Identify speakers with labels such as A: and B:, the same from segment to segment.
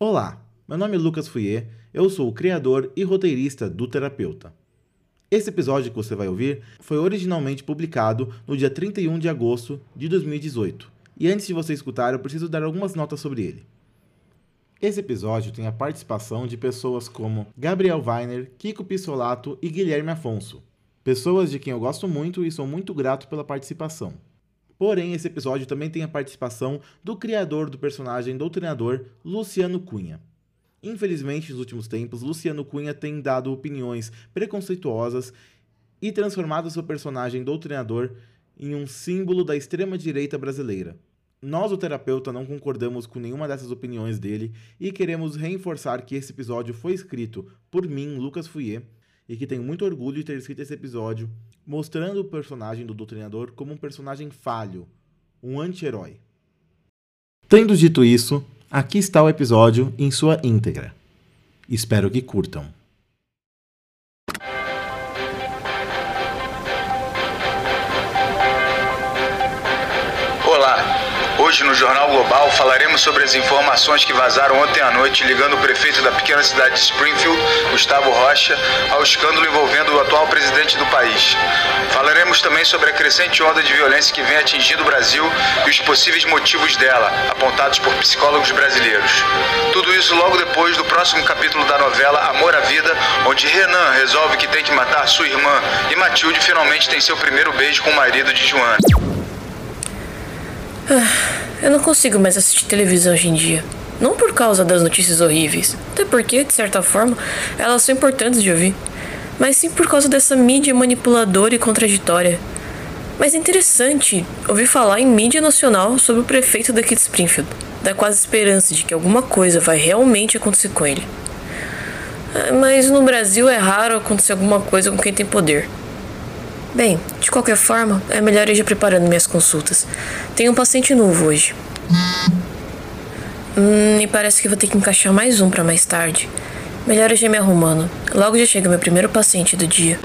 A: Olá, meu nome é Lucas Fouier, eu sou o criador e roteirista do Terapeuta. Esse episódio que você vai ouvir foi originalmente publicado no dia 31 de agosto de 2018. E antes de você escutar, eu preciso dar algumas notas sobre ele. Esse episódio tem a participação de pessoas como Gabriel Weiner, Kiko Pissolato e Guilherme Afonso. Pessoas de quem eu gosto muito e sou muito grato pela participação. Porém, esse episódio também tem a participação do criador do personagem Doutrinador, Luciano Cunha. Infelizmente, nos últimos tempos, Luciano Cunha tem dado opiniões preconceituosas e transformado seu personagem Doutrinador em um símbolo da extrema-direita brasileira. Nós, o terapeuta, não concordamos com nenhuma dessas opiniões dele e queremos reforçar que esse episódio foi escrito por mim, Lucas Fouier, e que tenho muito orgulho de ter escrito esse episódio mostrando o personagem do Doutrinador como um personagem falho, um anti-herói. Tendo dito isso, aqui está o episódio em sua íntegra. Espero que curtam.
B: Hoje no Jornal Global falaremos sobre as informações que vazaram ontem à noite ligando o prefeito da pequena cidade de Springfield, Gustavo Rocha, ao escândalo envolvendo o atual presidente do país. Falaremos também sobre a crescente onda de violência que vem atingindo o Brasil e os possíveis motivos dela, apontados por psicólogos brasileiros. Tudo isso logo depois do próximo capítulo da novela Amor à Vida, onde Renan resolve que tem que matar sua irmã e Matilde finalmente tem seu primeiro beijo com o marido de Joana.
C: Ah, eu não consigo mais assistir televisão hoje em dia. Não por causa das notícias horríveis, até porque, de certa forma, elas são importantes de ouvir, mas sim por causa dessa mídia manipuladora e contraditória. Mas é interessante ouvir falar em mídia nacional sobre o prefeito daqui de Springfield. Dá quase esperança de que alguma coisa vai realmente acontecer com ele. Ah, mas no Brasil é raro acontecer alguma coisa com quem tem poder. Bem, de qualquer forma, é melhor ir já preparando minhas consultas. Tenho um paciente novo hoje. Hum, me parece que vou ter que encaixar mais um para mais tarde. Melhor eu já me arrumando. Logo já chega meu primeiro paciente do dia.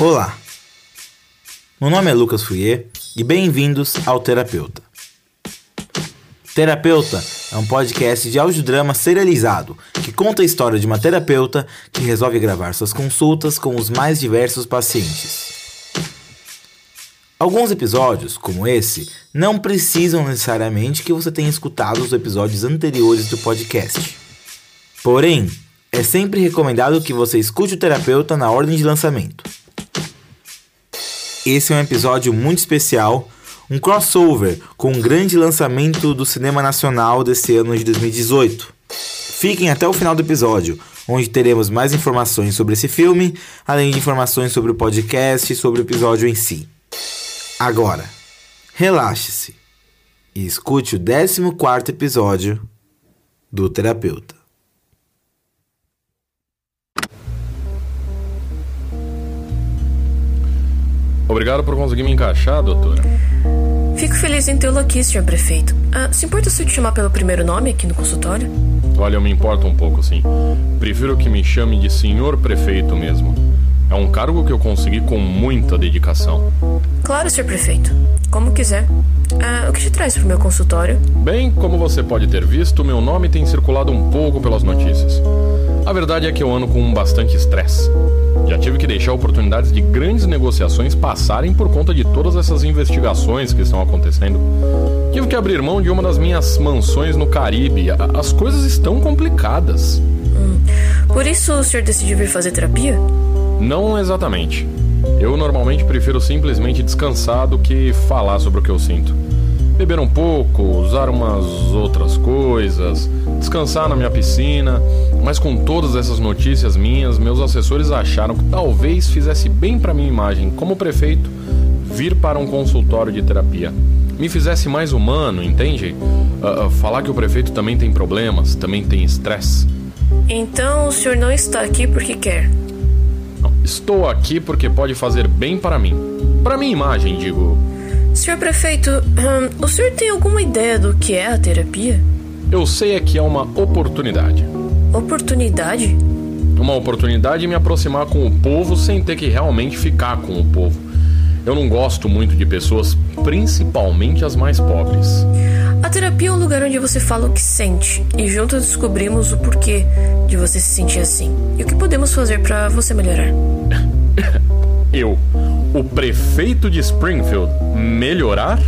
A: Olá, meu nome é Lucas Fouier e bem-vindos ao Terapeuta. Terapeuta é um podcast de audiodrama serializado que conta a história de uma terapeuta que resolve gravar suas consultas com os mais diversos pacientes. Alguns episódios, como esse, não precisam necessariamente que você tenha escutado os episódios anteriores do podcast. Porém, é sempre recomendado que você escute o terapeuta na ordem de lançamento. Esse é um episódio muito especial um crossover com um grande lançamento do cinema nacional desse ano de 2018. Fiquem até o final do episódio, onde teremos mais informações sobre esse filme, além de informações sobre o podcast e sobre o episódio em si. Agora, relaxe-se e escute o 14 episódio do Terapeuta.
D: Obrigado por conseguir me encaixar, doutora.
C: Fico feliz em tê-lo aqui, senhor prefeito. Ah, se importa se eu te chamar pelo primeiro nome aqui no consultório?
D: Olha, eu me importo um pouco, sim. Prefiro que me chame de senhor prefeito mesmo. É um cargo que eu consegui com muita dedicação.
C: Claro, senhor prefeito. Como quiser. Ah, o que te traz para o meu consultório?
D: Bem, como você pode ter visto, meu nome tem circulado um pouco pelas notícias. A verdade é que eu ando com bastante estresse. Já tive que deixar oportunidades de grandes negociações passarem por conta de todas essas investigações que estão acontecendo. Tive que abrir mão de uma das minhas mansões no Caribe. As coisas estão complicadas.
C: Hum. Por isso o senhor decidiu vir fazer terapia?
D: Não exatamente. Eu normalmente prefiro simplesmente descansar do que falar sobre o que eu sinto beber um pouco, usar umas outras coisas, descansar na minha piscina, mas com todas essas notícias minhas, meus assessores acharam que talvez fizesse bem para minha imagem como prefeito vir para um consultório de terapia. Me fizesse mais humano, entende? Uh, uh, falar que o prefeito também tem problemas, também tem estresse.
C: Então o senhor não está aqui porque quer?
D: Não, estou aqui porque pode fazer bem para mim. Para minha imagem, digo.
C: Senhor prefeito, hum, o senhor tem alguma ideia do que é a terapia?
D: Eu sei é que é uma oportunidade.
C: Oportunidade?
D: Uma oportunidade de me aproximar com o povo sem ter que realmente ficar com o povo. Eu não gosto muito de pessoas, principalmente as mais pobres.
C: A terapia é um lugar onde você fala o que sente e juntos descobrimos o porquê de você se sentir assim e o que podemos fazer para você melhorar.
D: Eu, o prefeito de Springfield, melhorar?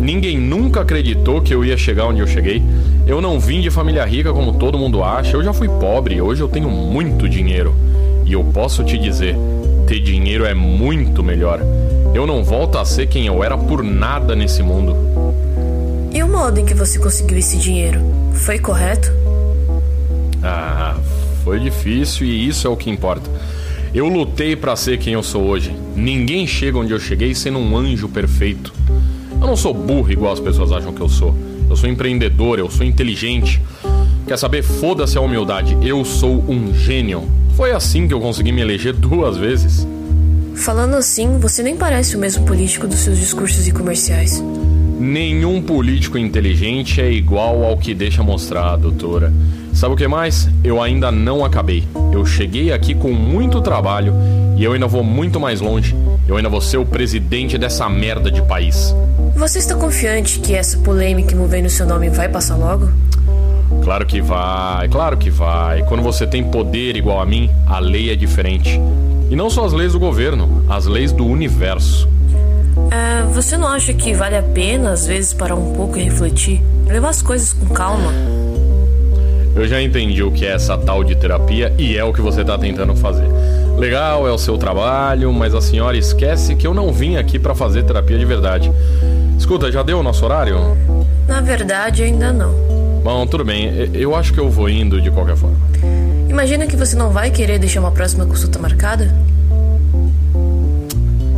D: Ninguém nunca acreditou que eu ia chegar onde eu cheguei. Eu não vim de família rica como todo mundo acha. Eu já fui pobre, hoje eu tenho muito dinheiro. E eu posso te dizer, ter dinheiro é muito melhor. Eu não volto a ser quem eu era por nada nesse mundo.
C: E o modo em que você conseguiu esse dinheiro? Foi correto?
D: Ah, foi difícil e isso é o que importa. Eu lutei para ser quem eu sou hoje. Ninguém chega onde eu cheguei sendo um anjo perfeito. Eu não sou burro igual as pessoas acham que eu sou. Eu sou empreendedor, eu sou inteligente. Quer saber? Foda-se a humildade. Eu sou um gênio. Foi assim que eu consegui me eleger duas vezes.
C: Falando assim, você nem parece o mesmo político dos seus discursos e comerciais.
D: Nenhum político inteligente é igual ao que deixa mostrar, doutora. Sabe o que mais? Eu ainda não acabei. Eu cheguei aqui com muito trabalho e eu ainda vou muito mais longe. Eu ainda vou ser o presidente dessa merda de país.
C: Você está confiante que essa polêmica envolvendo seu nome vai passar logo?
D: Claro que vai, claro que vai. Quando você tem poder igual a mim, a lei é diferente. E não só as leis do governo, as leis do universo.
C: É, você não acha que vale a pena, às vezes, parar um pouco e refletir? Levar as coisas com calma?
D: Eu já entendi o que é essa tal de terapia e é o que você está tentando fazer. Legal, é o seu trabalho, mas a senhora esquece que eu não vim aqui para fazer terapia de verdade. Escuta, já deu o nosso horário?
C: Na verdade, ainda não.
D: Bom, tudo bem. Eu acho que eu vou indo de qualquer forma.
C: Imagina que você não vai querer deixar uma próxima consulta marcada?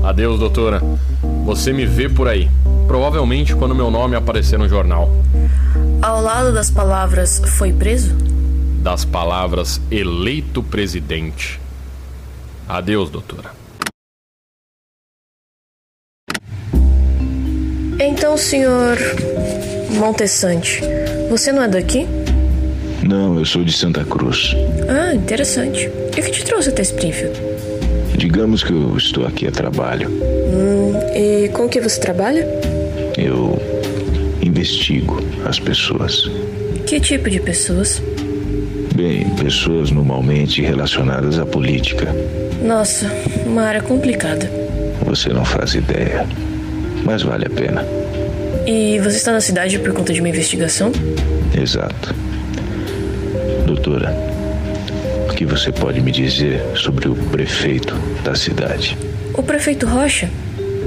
D: Adeus, doutora. Você me vê por aí. Provavelmente quando meu nome aparecer no jornal.
C: Ao lado das palavras foi preso?
D: Das palavras eleito presidente. Adeus, doutora.
C: Então, senhor Montessante, você não é daqui?
E: Não, eu sou de Santa Cruz.
C: Ah, interessante. E o que te trouxe até Springfield?
E: Digamos que eu estou aqui a trabalho.
C: Hum, e com que você trabalha?
E: Eu investigo as pessoas.
C: Que tipo de pessoas?
E: Bem, pessoas normalmente relacionadas à política.
C: Nossa, uma área complicada.
E: Você não faz ideia, mas vale a pena.
C: E você está na cidade por conta de uma investigação?
E: Exato. Doutora, o que você pode me dizer sobre o prefeito da cidade?
C: O prefeito Rocha?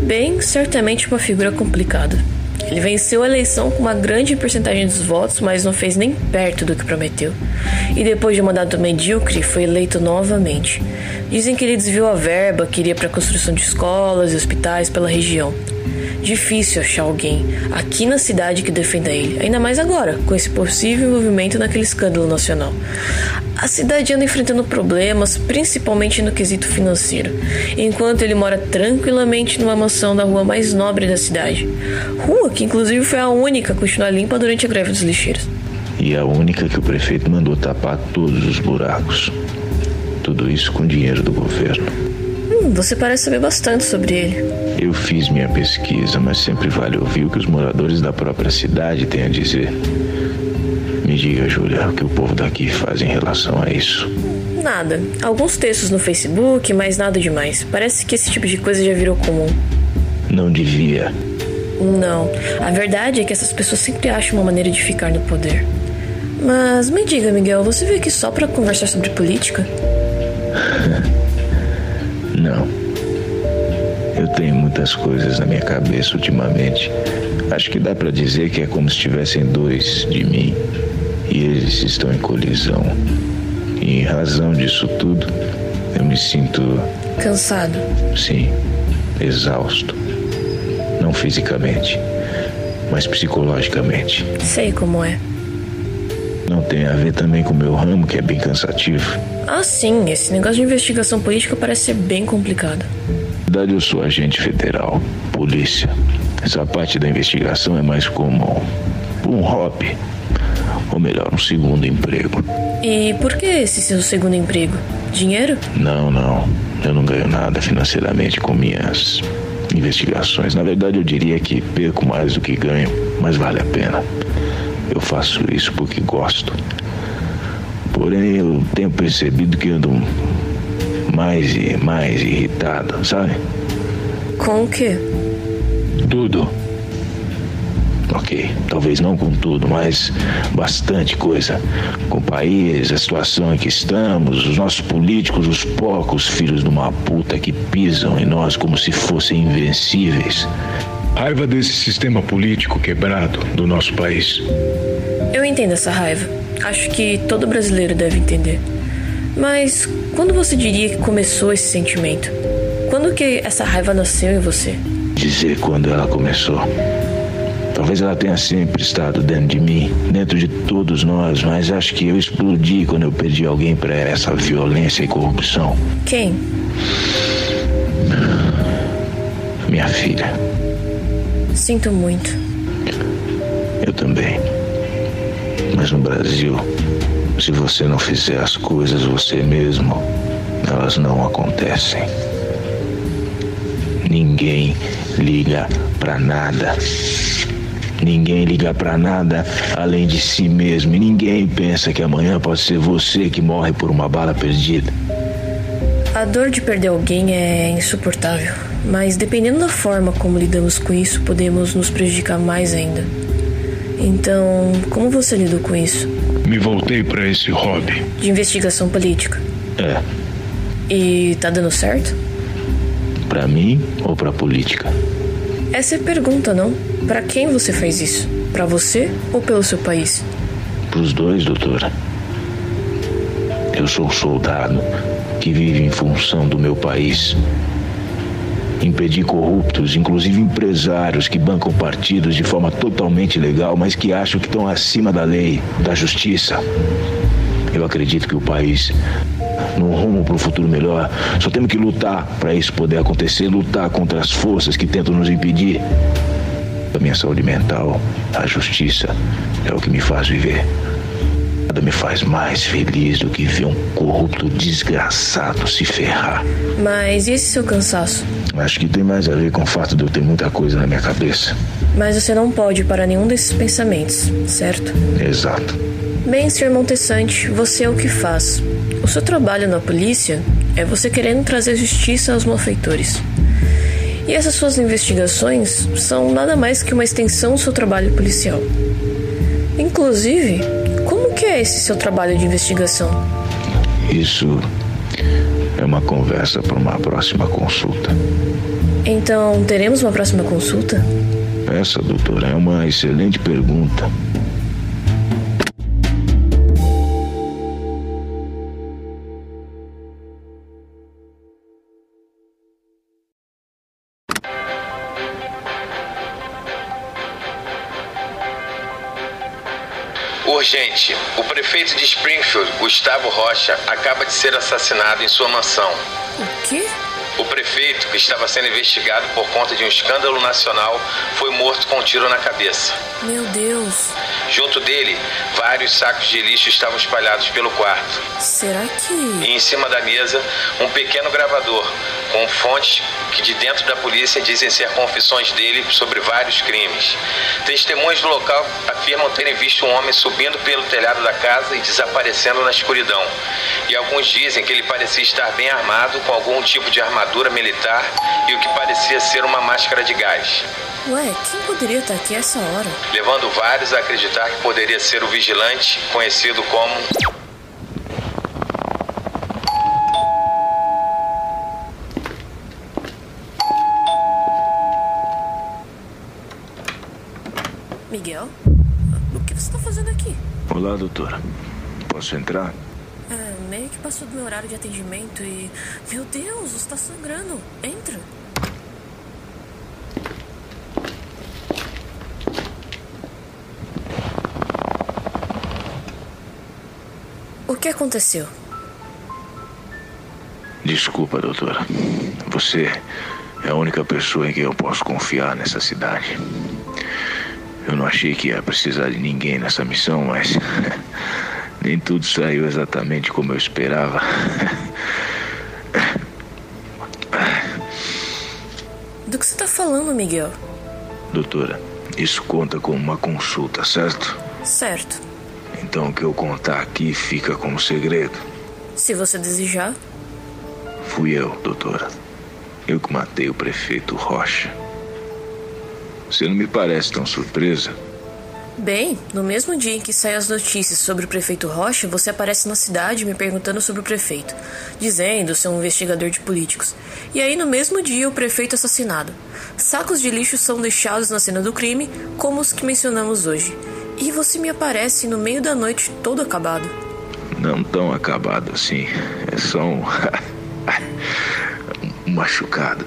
C: Bem, certamente uma figura complicada. Ele venceu a eleição com uma grande porcentagem dos votos, mas não fez nem perto do que prometeu. E depois de um mandato medíocre, foi eleito novamente. Dizem que ele desviou a verba que iria para a construção de escolas e hospitais pela região. Difícil achar alguém aqui na cidade que defenda ele, ainda mais agora, com esse possível envolvimento naquele escândalo nacional. A cidade anda enfrentando problemas, principalmente no quesito financeiro, enquanto ele mora tranquilamente numa mansão da rua mais nobre da cidade. Rua que, inclusive, foi a única a continuar limpa durante a greve dos lixeiros.
E: E a única que o prefeito mandou tapar todos os buracos. Tudo isso com dinheiro do governo.
C: Você parece saber bastante sobre ele.
E: Eu fiz minha pesquisa, mas sempre vale ouvir o que os moradores da própria cidade têm a dizer. Me diga, Júlia, o que o povo daqui faz em relação a isso.
C: Nada. Alguns textos no Facebook, mas nada demais. Parece que esse tipo de coisa já virou comum.
E: Não devia.
C: Não. A verdade é que essas pessoas sempre acham uma maneira de ficar no poder. Mas me diga, Miguel, você veio aqui só para conversar sobre política?
E: muitas coisas na minha cabeça ultimamente. Acho que dá para dizer que é como se tivessem dois de mim e eles estão em colisão. E em razão disso tudo, eu me sinto.
C: Cansado?
E: Sim, exausto. Não fisicamente, mas psicologicamente.
C: Sei como é.
E: Não tem a ver também com o meu ramo, que é bem cansativo?
C: Ah, sim. Esse negócio de investigação política parece ser bem complicado
E: verdade, eu sou agente federal, polícia. Essa parte da investigação é mais como um hobby. Ou melhor, um segundo emprego.
C: E por que esse seu segundo emprego? Dinheiro?
E: Não, não. Eu não ganho nada financeiramente com minhas investigações. Na verdade, eu diria que perco mais do que ganho, mas vale a pena. Eu faço isso porque gosto. Porém, eu tenho percebido que ando mais e mais irritado, sabe?
C: Com o quê?
E: Tudo. Ok, talvez não com tudo, mas bastante coisa. Com o país, a situação em que estamos, os nossos políticos, os porcos filhos de uma puta que pisam em nós como se fossem invencíveis. Raiva desse sistema político quebrado do nosso país.
C: Eu entendo essa raiva. Acho que todo brasileiro deve entender. Mas quando você diria que começou esse sentimento? Quando que essa raiva nasceu em você?
E: Dizer quando ela começou. Talvez ela tenha sempre estado dentro de mim, dentro de todos nós, mas acho que eu explodi quando eu perdi alguém para essa violência e corrupção.
C: Quem?
E: Minha filha.
C: Sinto muito.
E: Eu também. Mas no Brasil, se você não fizer as coisas você mesmo, elas não acontecem. Ninguém liga para nada. Ninguém liga para nada além de si mesmo. E ninguém pensa que amanhã pode ser você que morre por uma bala perdida.
C: A dor de perder alguém é insuportável, mas dependendo da forma como lidamos com isso, podemos nos prejudicar mais ainda. Então, como você lidou com isso?
E: Me voltei para esse hobby.
C: De investigação política.
E: É.
C: E tá dando certo?
E: Para mim ou para política?
C: Essa é a pergunta, não? Para quem você faz isso? Para você ou pelo seu país?
E: Para os dois, doutora. Eu sou um soldado que vive em função do meu país. Impedir corruptos, inclusive empresários que bancam partidos de forma totalmente legal, mas que acham que estão acima da lei, da justiça. Eu acredito que o país, no rumo para um futuro melhor, só temos que lutar para isso poder acontecer lutar contra as forças que tentam nos impedir. A minha saúde mental, a justiça, é o que me faz viver. Nada me faz mais feliz do que ver um corrupto desgraçado se ferrar.
C: Mas e esse seu cansaço?
E: Acho que tem mais a ver com o fato de eu ter muita coisa na minha cabeça.
C: Mas você não pode parar nenhum desses pensamentos, certo?
E: Exato.
C: Bem, Sr. Montessante, você é o que faz. O seu trabalho na polícia é você querendo trazer justiça aos malfeitores. E essas suas investigações são nada mais que uma extensão do seu trabalho policial. Inclusive, como que é esse seu trabalho de investigação?
E: Isso é uma conversa para uma próxima consulta.
C: Então, teremos uma próxima consulta?
E: Essa, doutora, é uma excelente pergunta.
F: Urgente. O prefeito de Springfield, Gustavo Rocha, acaba de ser assassinado em sua mansão.
C: O quê?
F: O prefeito, que estava sendo investigado por conta de um escândalo nacional, foi morto com um tiro na cabeça.
C: Meu Deus.
F: Junto dele, vários sacos de lixo estavam espalhados pelo quarto.
C: Será que.
F: E em cima da mesa, um pequeno gravador com fontes que de dentro da polícia dizem ser confissões dele sobre vários crimes. Testemunhas do local afirmam terem visto um homem subindo pelo telhado da casa e desaparecendo na escuridão. E alguns dizem que ele parecia estar bem armado com algum tipo de armadura militar e o que parecia ser uma máscara de gás.
C: Ué, quem poderia estar aqui essa hora?
F: Levando vários a acreditar que poderia ser o vigilante, conhecido como
C: Miguel? O que você está fazendo aqui?
E: Olá, doutora. Posso entrar?
C: É, meio que passou do meu horário de atendimento e. Meu Deus, está sangrando. Entra. O que aconteceu?
E: Desculpa, doutora. Você é a única pessoa em quem eu posso confiar nessa cidade. Eu não achei que ia precisar de ninguém nessa missão, mas nem tudo saiu exatamente como eu esperava.
C: Do que você tá falando, Miguel?
E: Doutora, isso conta como uma consulta, certo?
C: Certo.
E: Então o que eu contar aqui fica como segredo.
C: Se você desejar.
E: Fui eu, doutora. Eu que matei o prefeito Rocha. Você não me parece tão surpresa.
C: Bem, no mesmo dia em que saem as notícias sobre o prefeito Rocha, você aparece na cidade me perguntando sobre o prefeito, dizendo ser um investigador de políticos. E aí, no mesmo dia, o prefeito é assassinado. Sacos de lixo são deixados na cena do crime, como os que mencionamos hoje. E você me aparece no meio da noite todo acabado.
E: Não tão acabado assim. É só um. um machucado.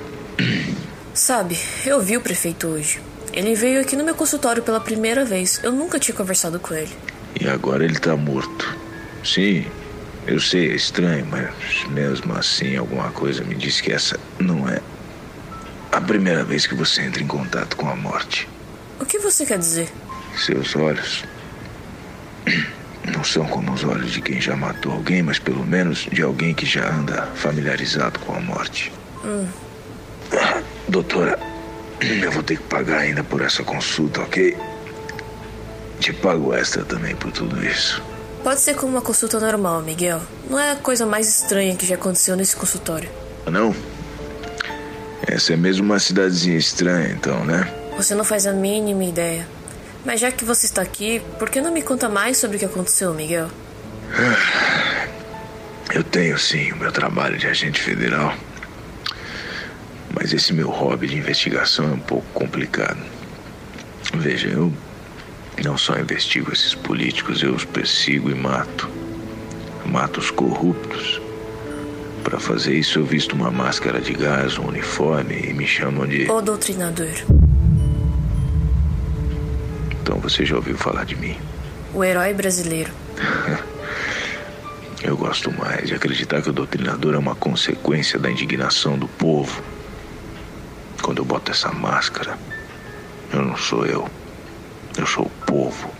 C: Sabe, eu vi o prefeito hoje. Ele veio aqui no meu consultório pela primeira vez. Eu nunca tinha conversado com ele.
E: E agora ele tá morto. Sim, eu sei, é estranho, mas mesmo assim alguma coisa me diz que essa não é a primeira vez que você entra em contato com a morte.
C: O que você quer dizer?
E: Seus olhos não são como os olhos de quem já matou alguém, mas pelo menos de alguém que já anda familiarizado com a morte.
C: Hum.
E: Doutora, eu vou ter que pagar ainda por essa consulta, ok? Te pago extra também por tudo isso.
C: Pode ser como uma consulta normal, Miguel. Não é a coisa mais estranha que já aconteceu nesse consultório.
E: Não? Essa é mesmo uma cidadezinha estranha, então, né?
C: Você não faz a mínima ideia. Mas já que você está aqui, por que não me conta mais sobre o que aconteceu, Miguel?
E: Eu tenho sim o meu trabalho de agente federal. Mas esse meu hobby de investigação é um pouco complicado. Veja, eu não só investigo esses políticos, eu os persigo e mato. Mato os corruptos. Para fazer isso, eu visto uma máscara de gás, um uniforme e me chamam de.
C: O doutrinador.
E: Então você já ouviu falar de mim?
C: O herói brasileiro.
E: eu gosto mais de acreditar que o doutrinador é uma consequência da indignação do povo quando eu boto essa máscara, eu não sou eu. Eu sou o povo.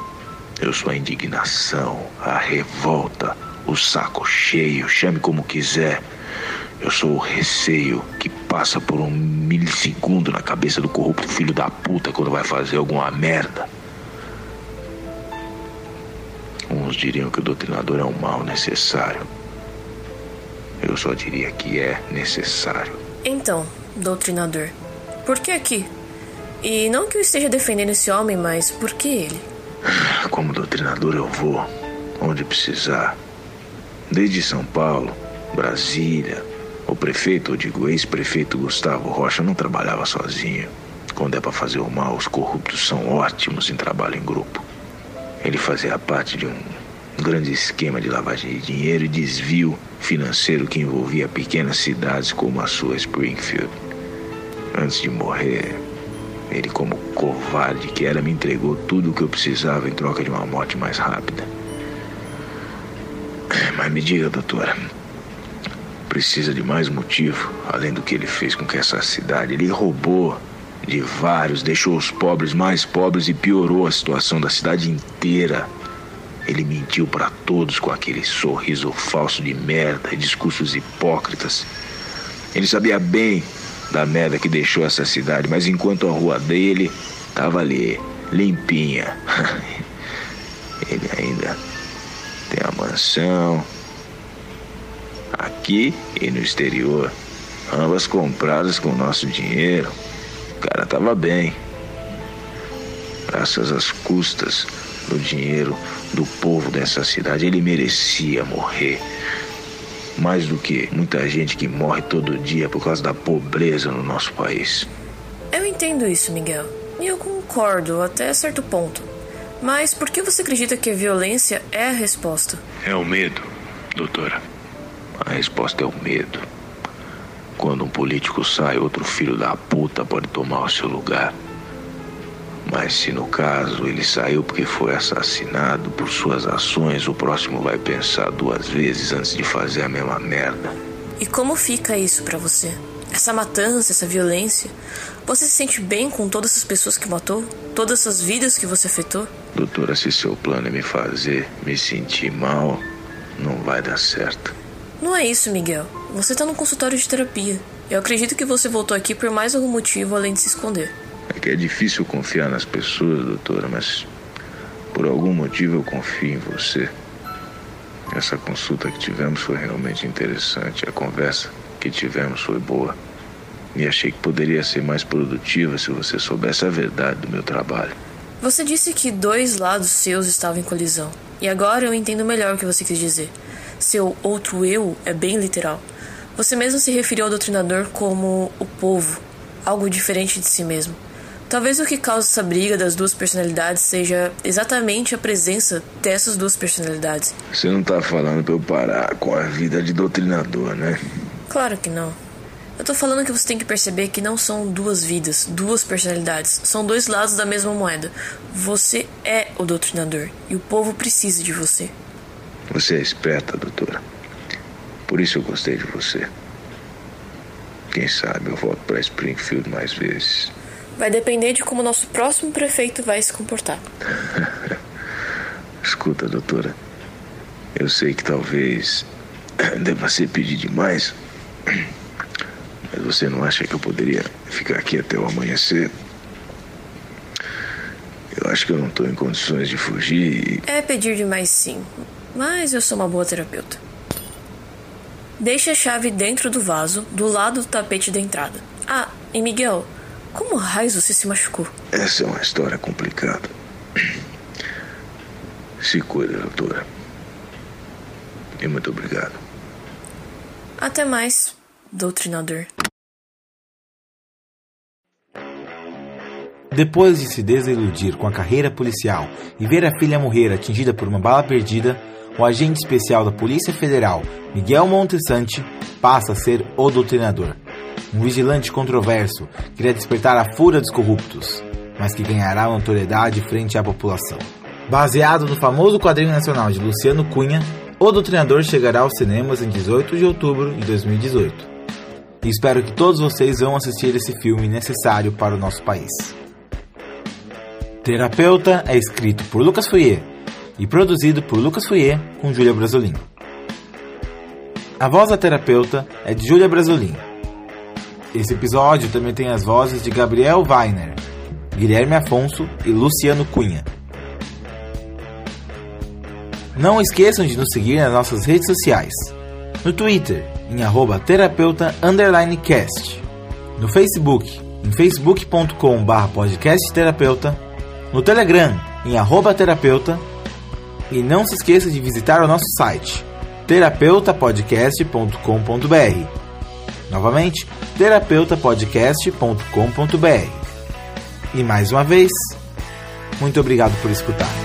E: Eu sou a indignação, a revolta, o saco cheio, chame como quiser. Eu sou o receio que passa por um milissegundo na cabeça do corrupto filho da puta quando vai fazer alguma merda. Uns diriam que o doutrinador é um mal necessário. Eu só diria que é necessário.
C: Então, doutrinador, por que aqui? E não que eu esteja defendendo esse homem, mas por que ele?
E: Como doutrinador, eu vou onde precisar. Desde São Paulo, Brasília, o prefeito, ou digo ex-prefeito Gustavo Rocha, não trabalhava sozinho. Quando é para fazer o mal, os corruptos são ótimos em trabalho em grupo. Ele fazia parte de um grande esquema de lavagem de dinheiro e desvio financeiro que envolvia pequenas cidades como a sua Springfield. Antes de morrer, ele, como covarde que era, me entregou tudo o que eu precisava em troca de uma morte mais rápida. Mas me diga, doutora, precisa de mais motivo, além do que ele fez com que essa cidade. Ele roubou de vários, deixou os pobres mais pobres e piorou a situação da cidade inteira. Ele mentiu para todos com aquele sorriso falso de merda e discursos hipócritas. Ele sabia bem da merda que deixou essa cidade, mas enquanto a rua dele tava ali, limpinha. Ele ainda tem a mansão aqui e no exterior, ambas compradas com nosso dinheiro. O cara tava bem. Graças às custas do dinheiro do povo dessa cidade, ele merecia morrer mais do que muita gente que morre todo dia por causa da pobreza no nosso país.
C: Eu entendo isso, Miguel. E eu concordo até certo ponto. Mas por que você acredita que a violência é a resposta?
E: É o medo, doutora. A resposta é o medo. Quando um político sai, outro filho da puta pode tomar o seu lugar. Mas se no caso ele saiu porque foi assassinado por suas ações, o próximo vai pensar duas vezes antes de fazer a mesma merda.
C: E como fica isso para você? essa matança, essa violência, você se sente bem com todas essas pessoas que matou? Todas essas vidas que você afetou?
E: Doutora, se seu plano é me fazer me sentir mal, não vai dar certo.
C: Não é isso, Miguel. Você tá no consultório de terapia. Eu acredito que você voltou aqui por mais algum motivo além de se esconder.
E: É que é difícil confiar nas pessoas, doutora, mas por algum motivo eu confio em você. Essa consulta que tivemos foi realmente interessante. A conversa que tivemos foi boa. E achei que poderia ser mais produtiva se você soubesse a verdade do meu trabalho.
C: Você disse que dois lados seus estavam em colisão. E agora eu entendo melhor o que você quis dizer. Seu outro eu é bem literal. Você mesmo se referiu ao doutrinador como o povo, algo diferente de si mesmo. Talvez o que causa essa briga das duas personalidades seja exatamente a presença dessas duas personalidades.
E: Você não tá falando pra eu parar com a vida de doutrinador, né?
C: Claro que não. Eu tô falando que você tem que perceber que não são duas vidas, duas personalidades. São dois lados da mesma moeda. Você é o doutrinador e o povo precisa de você.
E: Você é esperta, doutora. Por isso eu gostei de você. Quem sabe eu volto para Springfield mais vezes.
C: Vai depender de como nosso próximo prefeito vai se comportar.
E: Escuta, doutora. Eu sei que talvez deva ser pedir demais. Mas você não acha que eu poderia ficar aqui até o amanhecer? Eu acho que eu não estou em condições de fugir e.
C: É pedir demais sim, mas eu sou uma boa terapeuta. Deixe a chave dentro do vaso, do lado do tapete da entrada. Ah, e Miguel, como raios você se machucou?
E: Essa é uma história complicada. Se cuida, doutora. E muito obrigado.
C: Até mais, doutrinador.
A: Depois de se desiludir com a carreira policial e ver a filha morrer atingida por uma bala perdida, o agente especial da Polícia Federal, Miguel Montesante, passa a ser o doutrinador. Um vigilante controverso que queria despertar a fúria dos corruptos, mas que ganhará notoriedade frente à população. Baseado no famoso quadrinho nacional de Luciano Cunha, o Doutrinador chegará aos cinemas em 18 de outubro de 2018. E espero que todos vocês vão assistir esse filme necessário para o nosso país. Terapeuta é escrito por Lucas Foyer e produzido por Lucas Foyer com Júlia Brasolin. A voz da terapeuta é de Júlia Brasolin. Esse episódio também tem as vozes de Gabriel Weiner, Guilherme Afonso e Luciano Cunha. Não esqueçam de nos seguir nas nossas redes sociais. No Twitter, em arroba terapeuta cast. No Facebook, em facebook.com.br podcastterapeuta. No Telegram, em arroba terapeuta. E não se esqueça de visitar o nosso site, terapeutapodcast.com.br. Novamente, terapeutapodcast.com.br. E mais uma vez, muito obrigado por escutar.